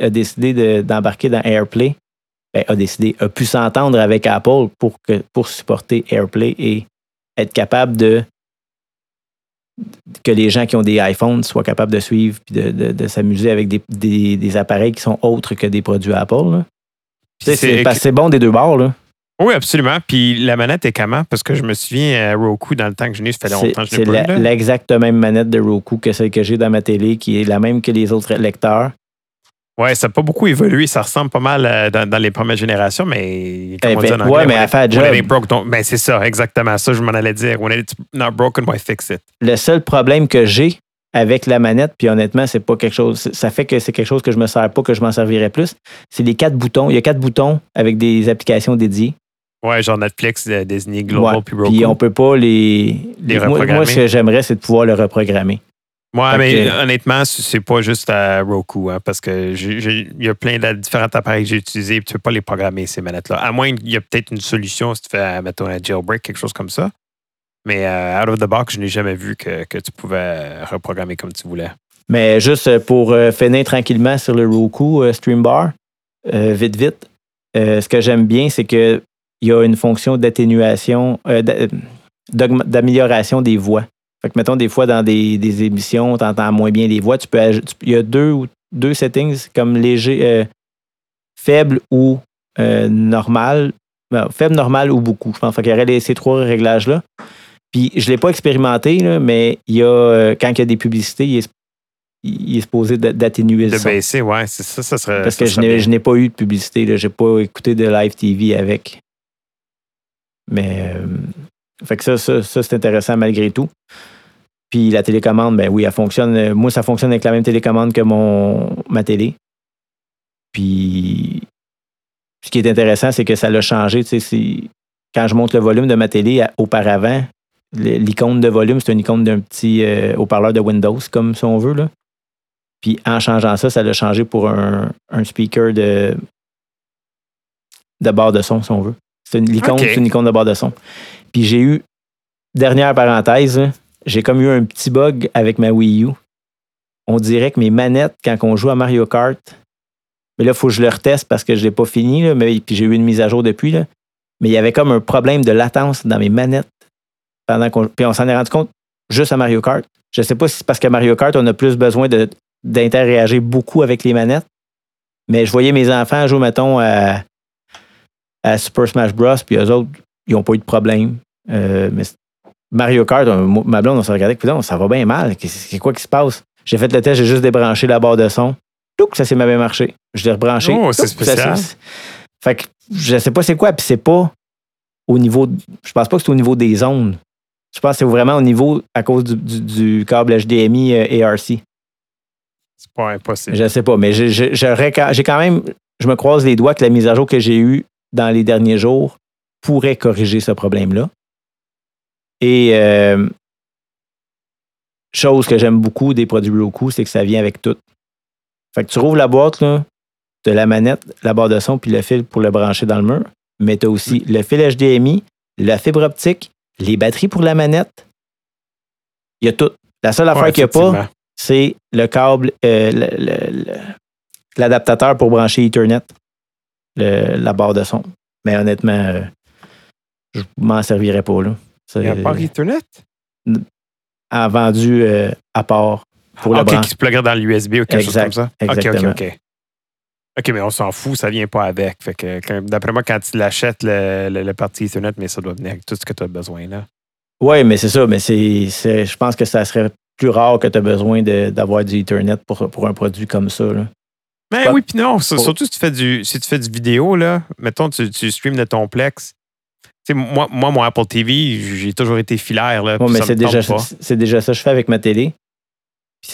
a décidé d'embarquer dans AirPlay. Ben, a décidé, a pu s'entendre avec Apple pour, que, pour supporter AirPlay et être capable de que les gens qui ont des iPhones soient capables de suivre et de, s'amuser avec des, appareils qui sont autres que des produits Apple. C'est bon des deux bords. Là. Oui, absolument. Puis la manette est comment? Parce que je me souviens à Roku, dans le temps que je n'ai, ça fait longtemps que je l'ai C'est l'exacte même manette de Roku que celle que j'ai dans ma télé, qui est la même que les autres lecteurs. Oui, ça n'a pas beaucoup évolué. Ça ressemble pas mal euh, dans, les premières générations, mais comme on dit en anglais, ouais, mais elle fait job. Broke, ben, c'est ça, exactement ça, je m'en allais dire. When it's not broken, why fix it? Le seul problème que j'ai avec la manette, puis honnêtement, c'est pas quelque chose. Ça fait que c'est quelque chose que je me sers pas, que je m'en servirais plus. C'est les quatre boutons. Il y a quatre boutons avec des applications dédiées. Ouais, genre Netflix, euh, Disney, Global, puis Roku. Puis on peut pas les. les moi, moi, ce que j'aimerais, c'est de pouvoir le reprogrammer. Moi, mais honnêtement, c'est pas juste à Roku, hein, parce que il y a plein de différents appareils que j'ai utilisés, et tu peux pas les programmer, ces manettes-là. À moins qu'il y a peut-être une solution si tu fais, mettons, un jailbreak, quelque chose comme ça. Mais euh, out of the box, je n'ai jamais vu que, que, tu pouvais reprogrammer comme tu voulais. Mais juste pour euh, finir tranquillement sur le Roku Streambar, vite, vite, ce que j'aime bien, c'est que il y a une fonction d'atténuation, euh, d'amélioration des voix. Fait que, mettons, des fois, dans des, émissions, tu entends moins bien les voix. Tu peux, il y a deux, ou deux settings comme léger, euh, faible ou euh, normal. Ben, faible, normal ou beaucoup. Je pense qu'il y aurait ces trois réglages-là. Puis, je ne l'ai pas expérimenté, mais il y a, quand il y a des publicités, il est, il est supposé d'atténuer le De baisser, oui. C'est ça, ça serait. Parce que je n'ai pas eu de publicité. Je n'ai pas écouté de live TV avec. Mais euh, fait que ça, ça, c'est intéressant malgré tout. Puis la télécommande, ben oui, elle fonctionne. Moi, ça fonctionne avec la même télécommande que mon ma télé. Puis ce qui est intéressant, c'est que ça l'a changé. Quand je monte le volume de ma télé auparavant, l'icône de volume, c'est une icône d'un petit euh, haut-parleur de Windows, comme si on veut. Là. Puis en changeant ça, ça l'a changé pour un, un speaker de, de barre de son, si on veut. C'est une icône, une icône de barre de son. Puis j'ai eu, dernière parenthèse, j'ai comme eu un petit bug avec ma Wii U. on dirait que mes manettes, quand on joue à Mario Kart, mais là, il faut que je le reteste parce que je ne l'ai pas fini, là, mais, puis j'ai eu une mise à jour depuis. Là, mais il y avait comme un problème de latence dans mes manettes. Pendant qu'on, puis on s'en est rendu compte juste à Mario Kart. Je ne sais pas si c'est parce que Mario Kart, on a plus besoin de, d'interréagir beaucoup avec les manettes. Mais je voyais mes enfants jouer, mettons, à, à Super Smash Bros. Puis eux autres, ils n'ont pas eu de problème. Euh, mais Mario Kart, ma blonde, on s'est regardé, ça va bien mal. C'est quoi qui se passe? J'ai fait le test, j'ai juste débranché la barre de son. Tout, ça s'est bien marché. Je l'ai rebranché. Oh, c'est spécial. fait que je sais pas c'est quoi, puis c'est pas au niveau. Je pense pas que c'est au niveau des ondes. Je pense que c'est vraiment au niveau à cause du, câble HDMI euh, ARC. C'est pas impossible. Je sais pas, mais j'ai quand même. Je me croise les doigts que la mise à jour que j'ai eue dans les derniers jours pourrait corriger ce problème-là. Et euh, chose que j'aime beaucoup des produits Roku, c'est que ça vient avec tout. Fait que tu rouvres la boîte de la manette, la barre de son, puis le fil pour le brancher dans le mur. Mais tu as aussi le fil HDMI, la fibre optique, les batteries pour la manette. Il y a tout. La seule affaire qu'il n'y a pas, c'est le câble, euh, l'adaptateur pour brancher Ethernet, la barre de son. Mais honnêtement, euh, je m'en servirais pas. Là. N'y a pas Ethernet? A vendu euh, à part pour le brancher. qui se pluggerait dans l'USB ou quelque chose comme ça? Exactement. OK, OK, OK. OK, mais on s'en fout, ça ne vient pas avec. Fait que, d'après moi, quand tu l'achètes, le, le, parti Ethernet, mais ça doit venir avec tout ce que tu as besoin. là. Oui, mais c'est ça. Mais c'est, je pense que ça serait plus rare que tu as besoin d'avoir du Ethernet pour, pour un produit comme ça. Là. Mais oui, puis non. Surtout si tu fais du, si tu fais du vidéo, là, mettons, tu, tu streams de ton Plex. moi, moi, mon Apple TV, j'ai toujours été filaire. Là, mais c'est déjà, c'est déjà ça que je fais avec ma télé.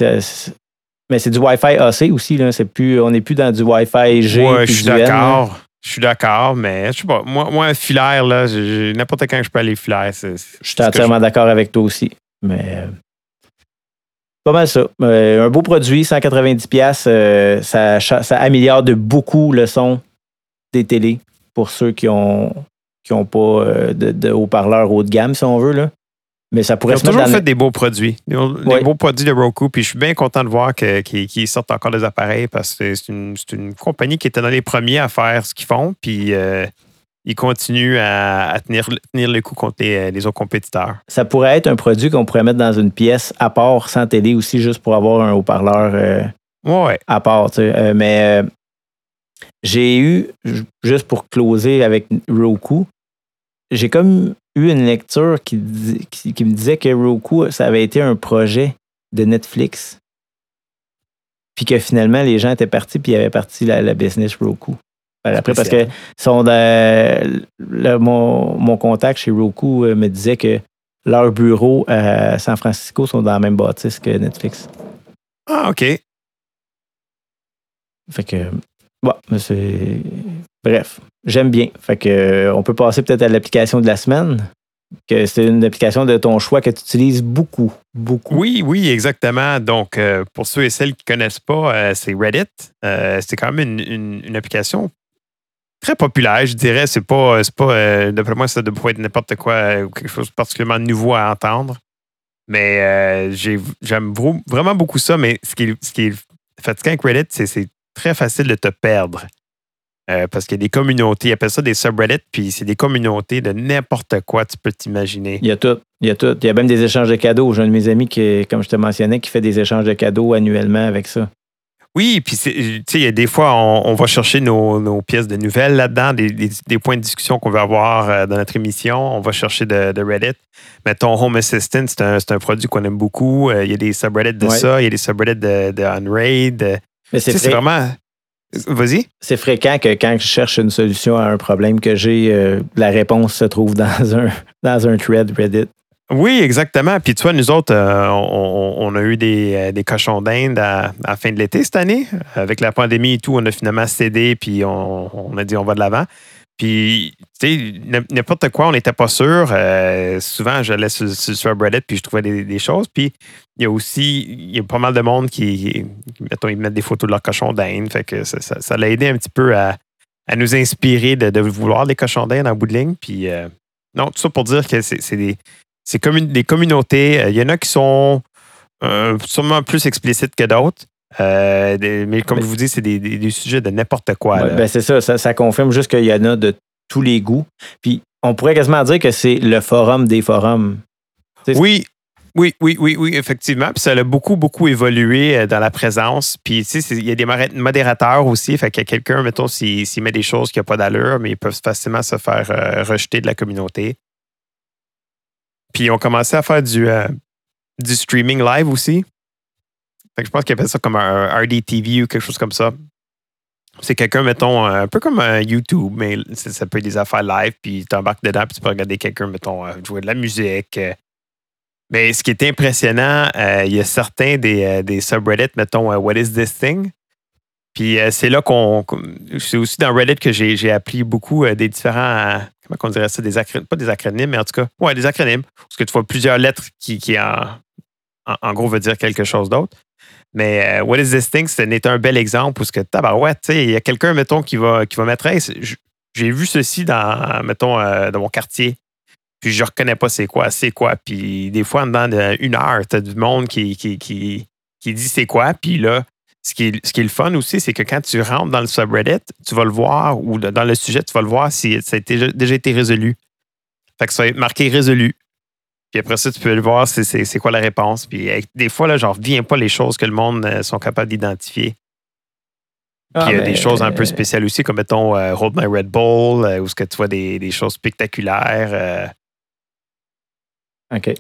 mais c'est du Wi-Fi AC aussi. Là. Plus, on n'est plus dans du Wi-Fi G. Oui, je suis d'accord. Je suis d'accord, mais je sais pas. Moi, moi filaire, là, n'importe quand je peux aller filaire. je suis entièrement d'accord avec toi aussi. Mais pas mal ça. Euh, un beau produit, 190$, euh, ça, ça, améliore de beaucoup le son des télés pour ceux qui ont qui n'ont pas euh, de, haut-parleurs haut de gamme, si on veut. Là. Mais ça pourrait Ils ont toujours fait des beaux produits. Des, beaux produits de Roku. Puis je suis bien content de voir qu'ils sortent encore des appareils parce que c'est une, une, compagnie qui était dans les premiers à faire ce qu'ils font. Puis ils continuent à, tenir, tenir, le coup contre les, autres compétiteurs. Ça pourrait être un produit qu'on pourrait mettre dans une pièce à part, sans télé aussi, juste pour avoir un haut-parleur euh, à part. Euh, mais euh, j'ai eu, juste pour closer avec Roku, j'ai comme eu une lecture qui, qui, me disait que Roku, ça avait été un projet de Netflix. Puis que finalement, les gens étaient partis, puis il y avait parti la business Roku. Après, parce que son, mon, contact chez Roku euh, me disait que leurs bureaux à San Francisco sont dans la même bâtisse que Netflix. Ah, OK. Fait que, bon, c'est. Bref, j'aime bien. Fait que, euh, on peut passer peut-être à l'application de la semaine que c'est une application de ton choix que tu utilises beaucoup, beaucoup. Oui, oui, exactement. Donc, euh, pour ceux et celles qui ne connaissent pas, c'est Reddit. c'est quand même une, application très populaire, je dirais. C'est pas, c'est pas euh, d'après moi, ça pas être n'importe quoi euh, ou quelque chose de particulièrement nouveau à entendre. Mais euh, j'aime vraiment beaucoup ça. Mais ce qui est, ce qui fatigant avec Reddit, c'est c'est très facile de te perdre. parce qu'il y a des communautés, ils appellent ça des subreddits, puis c'est des communautés de n'importe quoi tu peux t'imaginer. Il y a tout. Il y a tout. Il y a même des échanges de cadeaux. J'ai un de mes amis qui, comme je te mentionnais, qui fait des échanges de cadeaux annuellement avec ça. Oui, puis tu sais, des fois, on, va chercher nos, pièces de nouvelles là-dedans, des, points de discussion qu'on veut avoir euh, dans notre émission. On va chercher de, Reddit. Mettons, Home Assistant, c'est un, produit qu'on aime beaucoup. Euh, il y a des subreddits de ça, il y a des subreddits de, de Unraid. Mais c'est vraiment. Vas-y. C'est fréquent que quand je cherche une solution à un problème que j'ai, euh, la réponse se trouve dans un, [LAUGHS] dans un thread Reddit. Oui, exactement. Puis tu vois, nous autres, euh, on, a eu des, euh, des cochons d'Inde à, la fin de l'été cette année. Avec la pandémie et tout, on a finalement cédé, puis on, a dit on va de l'avant. Puis, tu sais, n'importe quoi, on n'était pas sûr. Euh, souvent, j'allais sur, sur Reddit, puis je trouvais des, choses. Puis, il y a aussi, il y a pas mal de monde qui, mettons, ils mettent des photos de leurs cochons d'Inde. Fait que ça, ça, l'a aidé un petit peu à, nous inspirer de, vouloir les cochons d'Inde en bout de ligne. Puis, non, tout ça pour dire que c'est des, c'est comme des communautés. Euh, il y en a qui sont sûrement plus explicites que d'autres. mais comme je vous dis, c'est des, sujets de n'importe quoi. ben c'est ça, ça, ça, confirme juste qu'il y en a de tous les goûts. Puis on pourrait quasiment dire que c'est le forum des forums. Oui, oui, oui, oui, oui, effectivement. Puis ça a beaucoup, beaucoup évolué euh, dans la présence. Puis, tu sais, il y a des modérateurs aussi. Fait qu'il y a quelqu'un, mettons, s'il met des choses qui n'ont pas d'allure, mais ils peuvent facilement se faire euh, rejeter de la communauté. Puis, on commençait à faire du, euh, du streaming live aussi. Fait que je pense qu'ils appellent ça comme un RDTV ou quelque chose comme ça. C'est quelqu'un, mettons, un peu comme un YouTube, mais ça peut être des affaires live, puis tu embarques dedans, puis tu peux regarder quelqu'un, mettons, jouer de la musique, mais ce qui est impressionnant, euh, il y a certains des, euh, subreddits, mettons, euh, What is this thing? Puis c'est là qu'on. C'est aussi dans Reddit que j'ai appris beaucoup des différents. comment on dirait ça? Des acronymes, pas des acronymes, mais en tout cas, ouais, des acronymes. Parce que tu vois plusieurs lettres qui, qui en, en, gros, veut dire quelque chose d'autre. Mais What is this thing? C'est un bel exemple parce que, tabarouette, tu il y a quelqu'un, mettons, qui va, qui va mettre. j'ai vu ceci dans, mettons, dans mon quartier. Puis je reconnais pas c'est quoi, c'est quoi. Puis des fois, dans une heure, tu as du monde qui, qui, qui, qui dit c'est quoi. Puis là, ce qui, est, ce qui est le fun aussi, c'est que quand tu rentres dans le subreddit, tu vas le voir, ou dans le sujet, tu vas le voir si ça a déjà été résolu. Fait que ça va être marqué résolu. Puis après ça, tu peux le voir, c'est quoi la réponse. Puis des fois, là, j'en reviens pas les choses que le monde euh, sont capables d'identifier. Puis il y a des choses un peu spéciales aussi, comme mettons euh, Hold My Red Bull, euh, où ce que tu vois des, des choses spectaculaires.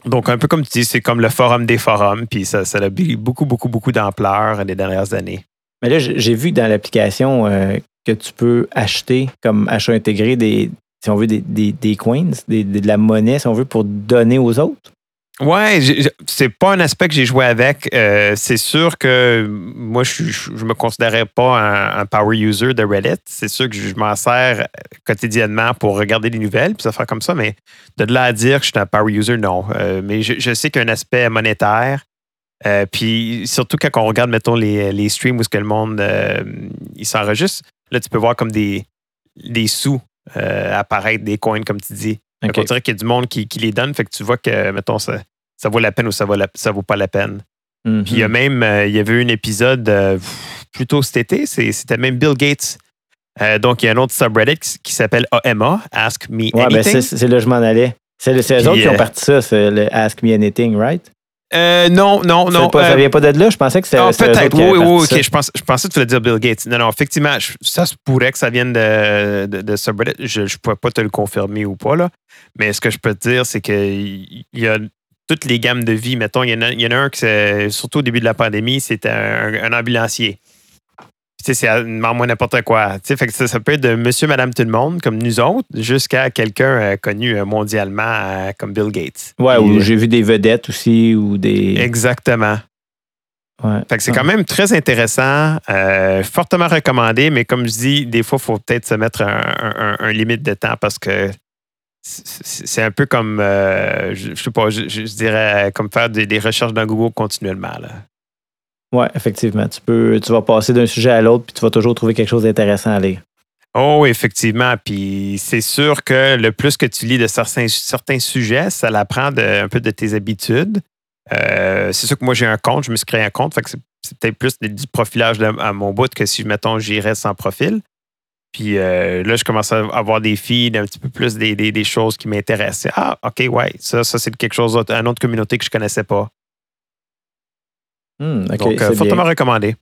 Donc, un peu comme tu dis, c'est comme le forum des forums, puis ça, ça a beaucoup, beaucoup, beaucoup d'ampleur les dernières années. Mais là, j'ai vu dans l'application euh, que tu peux acheter comme achat intégré des, si on veut, des, des, coins, de la monnaie, si on veut, pour donner aux autres. Ouais, c'est pas un aspect que j'ai joué avec. Euh, c'est sûr que moi, je, je, me considérais pas un, power user de Reddit. C'est sûr que je m'en sers quotidiennement pour regarder les nouvelles, puis ça faire comme ça, mais de là à dire que je suis un power user, non. Euh, mais je, sais qu'il y a un aspect monétaire. Euh, puis surtout quand on regarde, mettons, les, les streams où ce que le monde il s'enregistre, là, tu peux voir comme des, des sous apparaître, des coins, comme tu dis. on dirait qu'il y a du monde qui, qui, les donne, fait que tu vois que, mettons, ça, ça vaut la peine ou ça vaut, ça vaut pas la peine. Puis il y a mhm. même, euh, il y avait eu un épisode euh, plutôt cet été, c'était même Bill Gates. Euh, donc, il y a un autre subreddit qui, s'appelle AMA, Ask Me ouais, ben, Anything. c'est là que je m'en allais. C'est eux autres qui ont parti ça, c'est le Ask Me Anything, right? non, non, non. ça vient pas de là? Je pensais que c'était. Ah, peut-être, oui, oui, ok. Je, pense, je, pensais que tu voulais dire Bill Gates. Non, non, effectivement, ça se pourrait que ça vienne de, de, subreddit. Je ne pourrais pas te le confirmer ou pas, là. Mais ce que je peux te dire, c'est qu'il y a toutes les gammes de vie. Mettons, il y en a, il y en a un qui, surtout au début de la pandémie, c'était un, ambulancier. C'est moins n'importe quoi. Fait que ça, peut être de monsieur, madame, tout le monde, comme nous autres, jusqu'à quelqu'un euh, connu euh, mondialement euh, comme Bill Gates. Ouais, ou j'ai vu des vedettes aussi, ou des. Exactement. Ouais. Fait que c'est quand même très intéressant, fortement recommandé, mais comme je dis, des fois, il faut peut-être se mettre un, un, limite de temps parce que c'est un peu comme, euh, je, sais pas, je, dirais comme faire des, recherches dans Google continuellement. Oui, effectivement. Tu, peux, tu vas passer d'un sujet à l'autre, puis tu vas toujours trouver quelque chose d'intéressant à lire. Oh, effectivement. Puis c'est sûr que le plus que tu lis de certains, certains sujets, ça l'apprend un peu de tes habitudes. Euh, c'est sûr que moi, j'ai un compte, je me suis créé un compte, fait que c'est peut-être plus du profilage à mon bout que si, mettons, j'irais sans profil. Puis euh, là, je commence à avoir des feeds, un petit peu plus des, choses qui m'intéressaient. Ah, OK, ouais, ça, ça c'est quelque chose une autre communauté que je ne connaissais pas. Hmm, Donc, euh, fortement recommandé.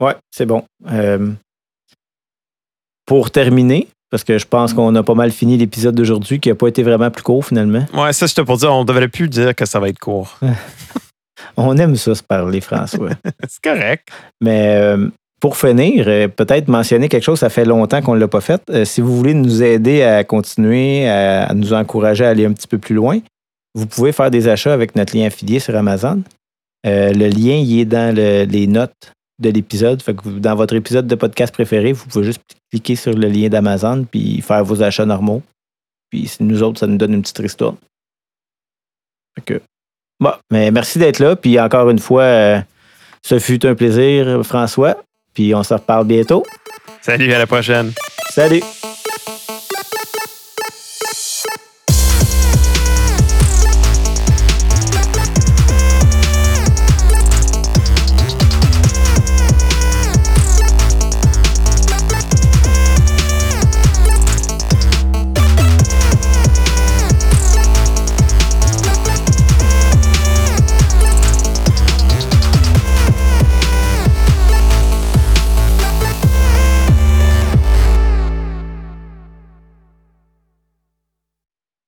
Ouais, c'est bon. Euh, pour terminer, parce que je pense qu'on a pas mal fini l'épisode d'aujourd'hui, qui n'a pas été vraiment plus court finalement. Ouais, ça, c'était pour dire, on ne devrait plus dire que ça va être court. [LAUGHS] on aime ça se parler, François. [LAUGHS] c'est correct. Mais pour finir, euh, peut-être mentionner quelque chose, ça fait longtemps qu'on ne l'a pas fait. Euh, si vous voulez nous aider à continuer, à, nous encourager à aller un petit peu plus loin, vous pouvez faire des achats avec notre lien affilié sur Amazon. Euh, le lien, il est dans les notes de l'épisode. dans votre épisode de podcast préféré, vous pouvez juste cliquer sur le lien d'Amazon puis faire vos achats normaux. Puis nous autres, ça nous donne une petite histoire. Mais merci d'être là. Puis encore une fois, ce fut un plaisir, François. Puis on se reparle bientôt. Salut, à la prochaine. Salut.